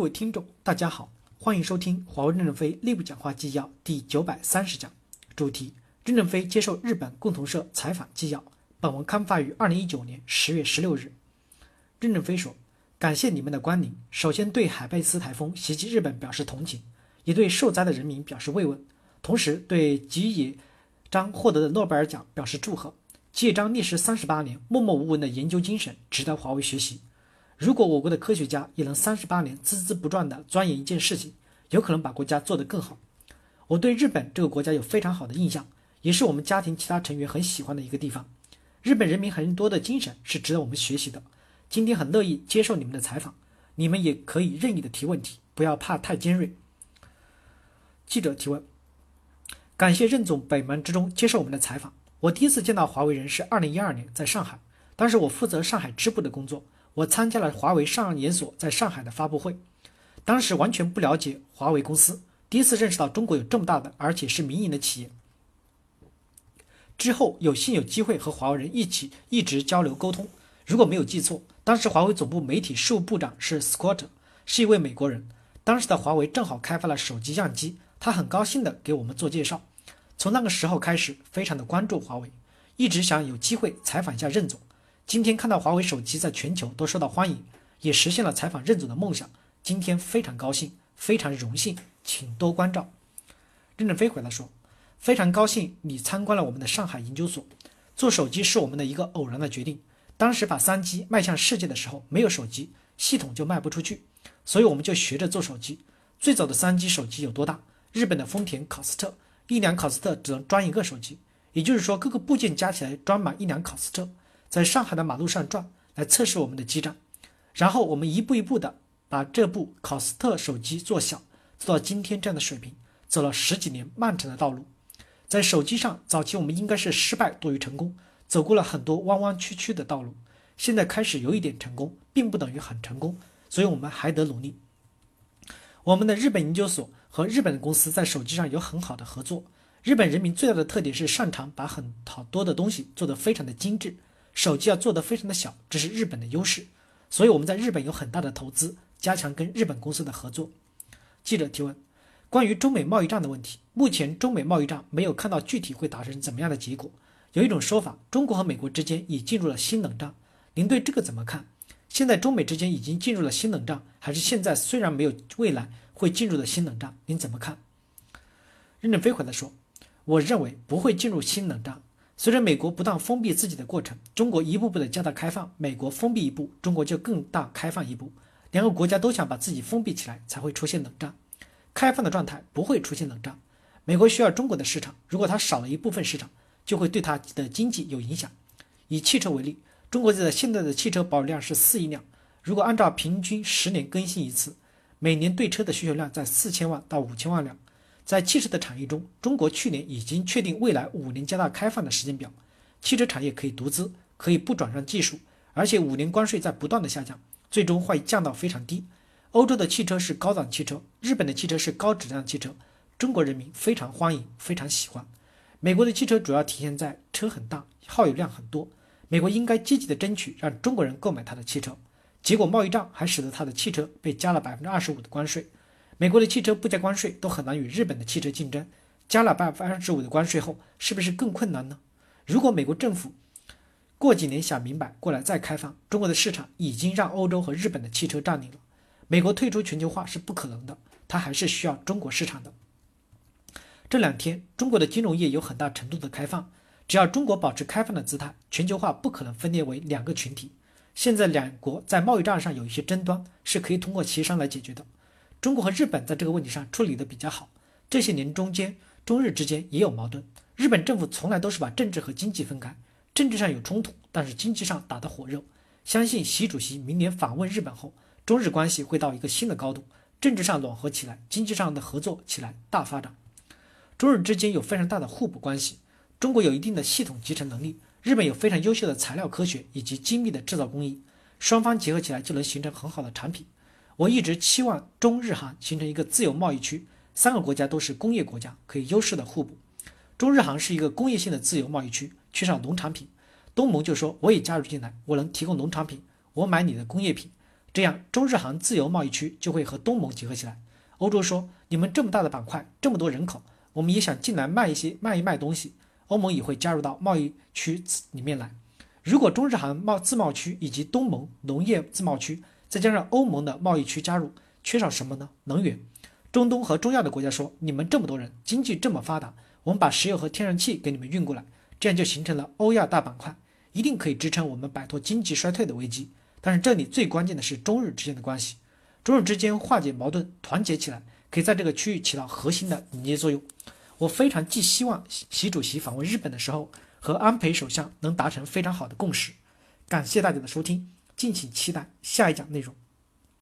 各位听众，大家好，欢迎收听华为任正非内部讲话纪要第九百三十讲，主题：任正非接受日本共同社采访纪要。本文刊发于二零一九年十月十六日。任正非说：“感谢你们的光临，首先对海贝斯台风袭击日本表示同情，也对受灾的人民表示慰问，同时对吉野章获得的诺贝尔奖表示祝贺。吉野章历时三十八年默默无闻的研究精神值得华为学习。”如果我国的科学家也能三十八年孜孜不倦地钻研一件事情，有可能把国家做得更好。我对日本这个国家有非常好的印象，也是我们家庭其他成员很喜欢的一个地方。日本人民很多的精神是值得我们学习的。今天很乐意接受你们的采访，你们也可以任意的提问题，不要怕太尖锐。记者提问：感谢任总百忙之中接受我们的采访。我第一次见到华为人是二零一二年在上海，当时我负责上海支部的工作。我参加了华为上研所在上海的发布会，当时完全不了解华为公司，第一次认识到中国有这么大的，而且是民营的企业。之后有幸有机会和华为人一起一直交流沟通。如果没有记错，当时华为总部媒体事务部长是 Scott，是一位美国人。当时的华为正好开发了手机样机，他很高兴地给我们做介绍。从那个时候开始，非常的关注华为，一直想有机会采访一下任总。今天看到华为手机在全球都受到欢迎，也实现了采访任总的梦想。今天非常高兴，非常荣幸，请多关照。任正非回答说：“非常高兴你参观了我们的上海研究所。做手机是我们的一个偶然的决定。当时把三 G 迈向世界的时候，没有手机系统就卖不出去，所以我们就学着做手机。最早的三 G 手机有多大？日本的丰田考斯特一辆考斯特只能装一个手机，也就是说各个部件加起来装满一辆考斯特。”在上海的马路上转，来测试我们的基站，然后我们一步一步的把这部考斯特手机做小，做到今天这样的水平，走了十几年漫长的道路。在手机上，早期我们应该是失败多于成功，走过了很多弯弯曲曲的道路。现在开始有一点成功，并不等于很成功，所以我们还得努力。我们的日本研究所和日本的公司在手机上有很好的合作。日本人民最大的特点是擅长把很好多的东西做得非常的精致。手机要做得非常的小，这是日本的优势，所以我们在日本有很大的投资，加强跟日本公司的合作。记者提问：关于中美贸易战的问题，目前中美贸易战没有看到具体会达成怎么样的结果。有一种说法，中国和美国之间已进入了新冷战，您对这个怎么看？现在中美之间已经进入了新冷战，还是现在虽然没有未来会进入的新冷战？您怎么看？任正非回答说：我认为不会进入新冷战。随着美国不断封闭自己的过程，中国一步步的加大开放，美国封闭一步，中国就更大开放一步。两个国家都想把自己封闭起来，才会出现冷战。开放的状态不会出现冷战。美国需要中国的市场，如果它少了一部分市场，就会对它的经济有影响。以汽车为例，中国的现在的汽车保有量是四亿辆，如果按照平均十年更新一次，每年对车的需求量在四千万到五千万辆。在汽车的产业中，中国去年已经确定未来五年加大开放的时间表。汽车产业可以独资，可以不转让技术，而且五年关税在不断的下降，最终会降到非常低。欧洲的汽车是高档汽车，日本的汽车是高质量汽车，中国人民非常欢迎，非常喜欢。美国的汽车主要体现在车很大，耗油量很多。美国应该积极的争取让中国人购买它的汽车，结果贸易战还使得它的汽车被加了百分之二十五的关税。美国的汽车不加关税都很难与日本的汽车竞争，加了百分之二十五的关税后，是不是更困难呢？如果美国政府过几年想明白过来再开放，中国的市场已经让欧洲和日本的汽车占领了，美国退出全球化是不可能的，它还是需要中国市场的。这两天，中国的金融业有很大程度的开放，只要中国保持开放的姿态，全球化不可能分裂为两个群体。现在两国在贸易战上有一些争端，是可以通过协商来解决的。中国和日本在这个问题上处理的比较好。这些年中间，中日之间也有矛盾。日本政府从来都是把政治和经济分开，政治上有冲突，但是经济上打得火热。相信习主席明年访问日本后，中日关系会到一个新的高度，政治上暖和起来，经济上的合作起来大发展。中日之间有非常大的互补关系。中国有一定的系统集成能力，日本有非常优秀的材料科学以及精密的制造工艺，双方结合起来就能形成很好的产品。我一直期望中日韩形成一个自由贸易区，三个国家都是工业国家，可以优势的互补。中日韩是一个工业性的自由贸易区，缺少农产品。东盟就说我也加入进来，我能提供农产品，我买你的工业品。这样中日韩自由贸易区就会和东盟结合起来。欧洲说：“你们这么大的板块，这么多人口，我们也想进来卖一些卖一卖东西。”欧盟也会加入到贸易区里面来。如果中日韩贸自贸区以及东盟农业自贸区，再加上欧盟的贸易区加入，缺少什么呢？能源。中东和中亚的国家说：“你们这么多人，经济这么发达，我们把石油和天然气给你们运过来，这样就形成了欧亚大板块，一定可以支撑我们摆脱经济衰退的危机。”但是这里最关键的是中日之间的关系，中日之间化解矛盾、团结起来，可以在这个区域起到核心的凝结作用。我非常寄希望习主席访问日本的时候，和安倍首相能达成非常好的共识。感谢大家的收听，敬请期待下一讲内容。